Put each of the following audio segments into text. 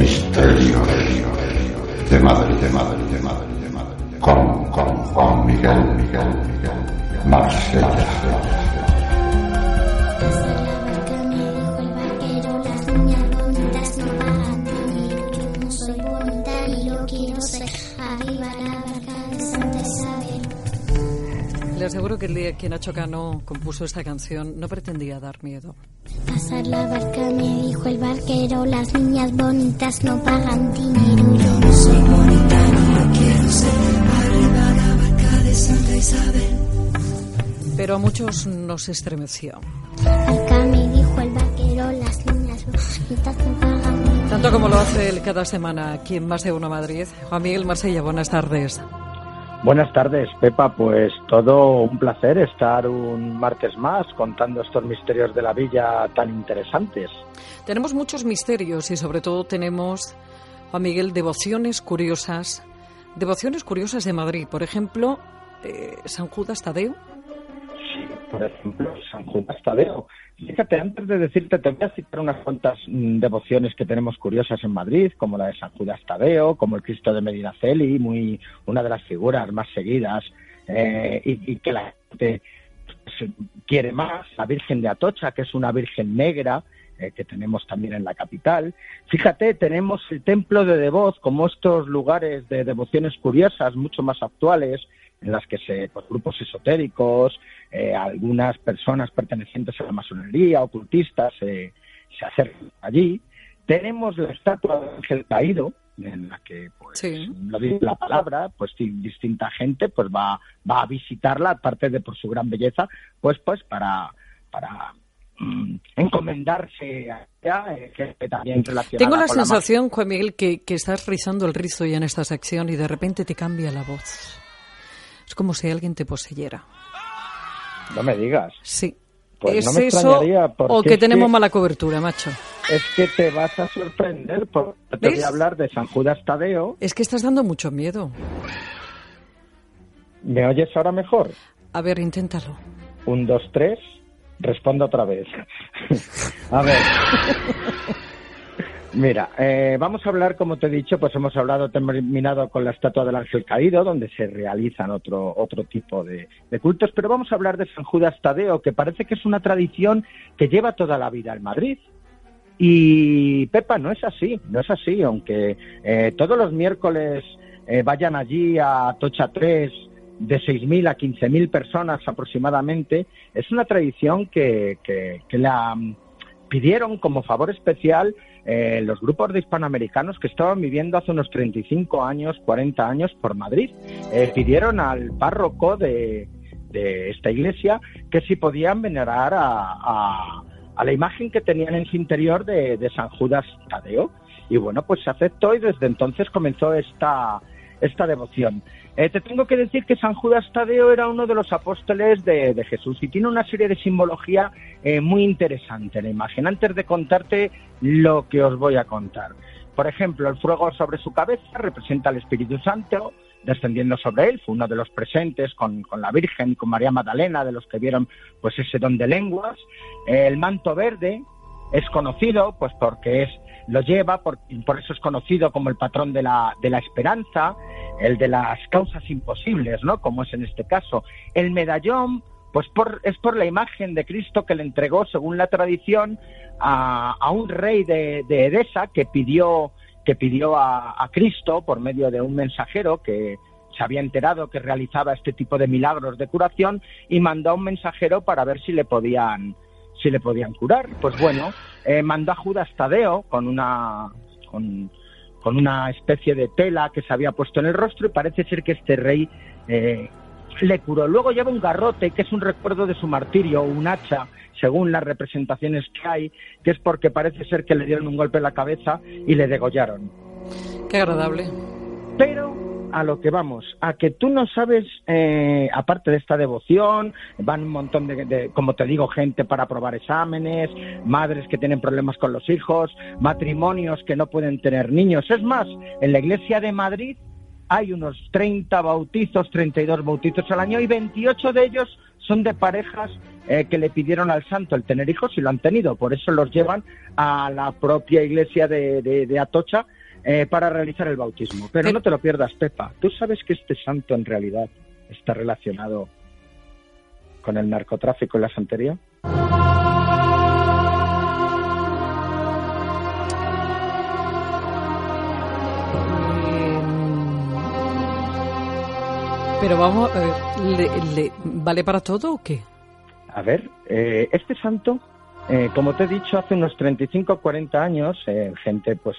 Misterio de Madrid, de Madrid, de Madrid, de Madrid. Con, con Juan Miguel, Miguel, Miguel, Marsella. Le aseguro que el día que Nacho Cano compuso esta canción no pretendía dar miedo. Pasar la barca, me barquero, las niñas bonitas no pagan dinero. Yo no soy bonita, no quiero ser. Arriba la barca de Santa Isabel. Pero a muchos nos estremeció. Barca, me dijo el barquero, las niñas bonitas no pagan dinero. Tanto como lo hace él cada semana aquí en Más de Uno Madrid. Juan Miguel Marsella, buenas tardes. Buenas tardes, Pepa. Pues todo un placer estar un martes más contando estos misterios de la villa tan interesantes. Tenemos muchos misterios y sobre todo tenemos, Juan Miguel, devociones curiosas. Devociones curiosas de Madrid. Por ejemplo, eh, San Judas Tadeo. Por ejemplo, San Judas Tadeo. Fíjate, antes de decirte, te voy a citar unas cuantas mm, devociones que tenemos curiosas en Madrid, como la de San Judas Tadeo, como el Cristo de Medinaceli, muy una de las figuras más seguidas eh, y, y que la gente pues, quiere más, la Virgen de Atocha, que es una Virgen negra, eh, que tenemos también en la capital. Fíjate, tenemos el templo de Devoz como estos lugares de devociones curiosas, mucho más actuales, en las que se, pues, grupos esotéricos, eh, algunas personas pertenecientes a la masonería, ocultistas, eh, se acercan allí. Tenemos la estatua de Ángel Caído, en la que, pues, Sí. lo dice la palabra, pues di- distinta gente pues va, va a visitarla, aparte de por su gran belleza, pues pues para, para mm, encomendarse a ella, eh, que también relacionada Tengo la sensación, Juan Miguel, que, que estás rizando el rizo ya en esta sección y de repente te cambia la voz. Es como si alguien te poseyera. No me digas. Sí. Pues ¿Es no me eso o que tenemos que- mala cobertura, macho? Es que te vas a sorprender porque te voy ¿Ves? a hablar de San Judas Tadeo. Es que estás dando mucho miedo. ¿Me oyes ahora mejor? A ver, inténtalo. Un, dos, tres. Respondo otra vez. a ver. Mira, eh, vamos a hablar, como te he dicho, pues hemos hablado, terminado con la estatua del ángel caído, donde se realizan otro, otro tipo de, cultos, pero vamos a hablar de San Judas Tadeo, que parece que es una tradición que lleva toda la vida en Madrid. Y Pepa, no es así, no es así, aunque eh, todos los miércoles eh, vayan allí a Tocha 3 de 6.000 a 15.000 personas aproximadamente, es una tradición que, que, que la pidieron como favor especial eh, los grupos de hispanoamericanos que estaban viviendo hace unos 35 años, 40 años por Madrid. Eh, pidieron al párroco de, de esta iglesia que si podían venerar a, a- la imagen que tenían en su interior de San Judas Tadeo. Y bueno, pues se aceptó y desde entonces comenzó esta, esta devoción. Eh, te tengo que decir que San Judas Tadeo era uno de los apóstoles de, Jesús y tiene una serie de simbología eh, muy interesante la imagen. Antes de contarte lo que os voy a contar. Por ejemplo, el fuego sobre su cabeza representa al Espíritu Santo descendiendo sobre él, fue uno de los presentes con, con la Virgen y con María Magdalena, de los que vieron pues ese don de lenguas. Eh, el manto verde es conocido pues porque es lo lleva, por, por eso es conocido como el patrón de la, de la esperanza, el de las causas imposibles, ¿no? Como es en este caso. El medallón, pues por, es por la imagen de Cristo que le entregó, según la tradición, a, un rey de, de Edesa que pidió, que pidió a, a Cristo por medio de un mensajero que se había enterado que realizaba este tipo de milagros de curación y mandó a un mensajero para ver si le podían si le podían curar. Pues bueno, eh, mandó a Judas Tadeo con una con, con una especie de tela que se había puesto en el rostro y parece ser que este rey eh, le curó. Luego lleva un garrote que es un recuerdo de su martirio, un hacha, según las representaciones que hay, que es porque parece ser que le dieron un golpe en la cabeza y le degollaron. Qué agradable. Pero a lo que vamos, a que tú no sabes, eh, aparte de esta devoción, van un montón de, de, como te digo, gente para aprobar exámenes, madres que tienen problemas con los hijos, matrimonios que no pueden tener niños. Es más, en la iglesia de Madrid hay unos 30 bautizos, 32 bautizos al año y 28 de ellos son de parejas eh, que le pidieron al santo el tener hijos y lo han tenido. Por eso los llevan a la propia iglesia de, Atocha eh, para realizar el bautismo. Pero no te lo pierdas, Pepa. ¿Tú sabes que este santo en realidad está relacionado con el narcotráfico y la santería? Pero vamos, ¿le, vale para todo o qué? A ver, eh, este santo, eh, como te he dicho, hace unos 35 o 40 años, eh, gente pues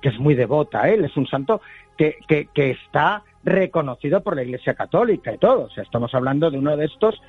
que es muy devota él, es un santo que, que, que, está reconocido por la Iglesia Católica y todo. O sea, estamos hablando de uno de estos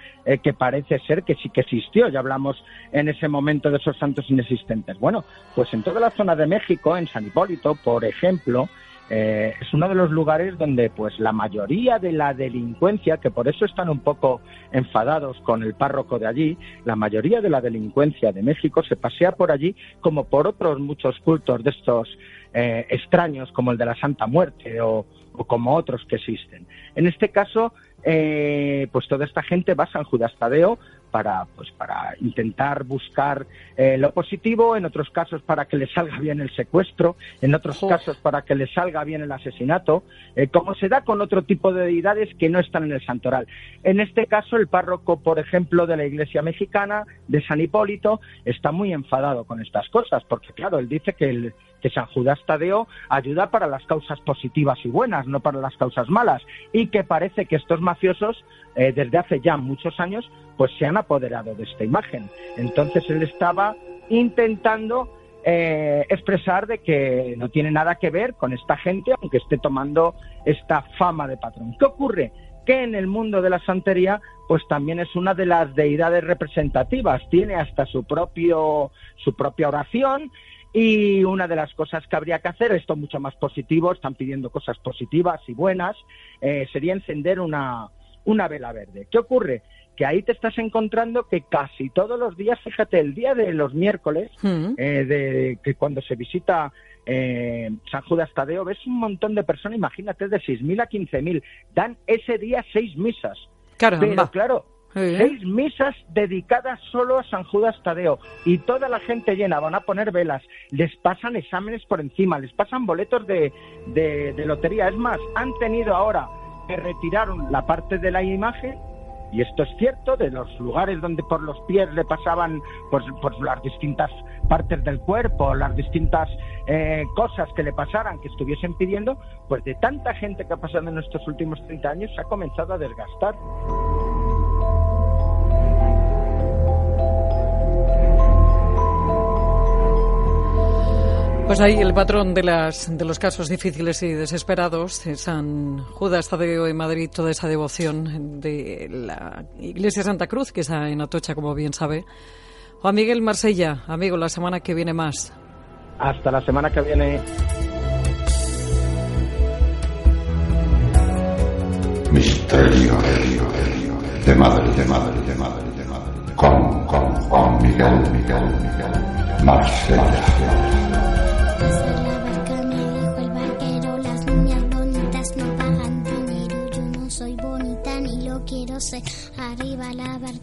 que parece ser que sí que existió. Ya hablamos en ese momento de esos santos inexistentes. Bueno, pues en toda la zona de México, en San Hipólito, por ejemplo, eh, es uno de los lugares donde pues la mayoría de la delincuencia, que por eso están un poco enfadados con el párroco de allí, la mayoría de la delincuencia de México se pasea por allí como por otros muchos cultos de estos eh, extraños como el de la Santa Muerte o, como otros que existen. En este caso, eh, pues toda esta gente va a San Judas Tadeo para, pues, para intentar buscar eh, lo positivo, en otros casos para que le salga bien el secuestro, en otros casos para que le salga bien el asesinato, eh, como se da con otro tipo de deidades que no están en el santoral. En este caso, el párroco, por ejemplo, de la Iglesia mexicana, de San Hipólito, está muy enfadado con estas cosas, porque claro, él dice que el, que San Judas Tadeo ayuda para las causas positivas y buenas, no para las causas malas, y que parece que estos mafiosos, eh, desde hace ya muchos años, pues se han apoderado de esta imagen. Entonces él estaba intentando eh, expresar de que no tiene nada que ver con esta gente, aunque esté tomando esta fama de patrón. ¿Qué ocurre? Que en el mundo de la santería, pues también es una de las deidades representativas, tiene hasta su propio su propia oración y una de las cosas que habría que hacer, esto mucho más positivo, están pidiendo cosas positivas y buenas, eh, sería encender una, una vela verde. ¿Qué ocurre? Que ahí te estás encontrando que casi todos los días, fíjate, el día de los miércoles, mm. eh, de que cuando se visita eh, San Judas Tadeo, ves un montón de personas, imagínate, de 6.000 a 15.000, dan ese día seis misas. Claro, Pero claro, Seis misas dedicadas solo a San Judas Tadeo y toda la gente llena, van a poner velas, les pasan exámenes por encima, les pasan boletos de, de, lotería. Es más, han tenido ahora que retiraron la parte de la imagen y esto es cierto, de los lugares donde por los pies le pasaban pues, las distintas partes del cuerpo, las distintas eh, cosas que le pasaran, que estuviesen pidiendo, pues de tanta gente que ha pasado en estos últimos 30 años se ha comenzado a desgastar. Pues ahí el patrón de, las, de los casos difíciles y desesperados, San Judas Tadeo en Madrid, toda esa devoción de la Iglesia Santa Cruz, que está en Atocha, como bien sabe. Juan Miguel Marsella, amigo, la semana que viene más. Hasta la semana que viene. Misterio de madre, de madre, de madre, de madre. Con, con Juan Miguel, Miguel, Miguel Marsella. Arriba la Isabel.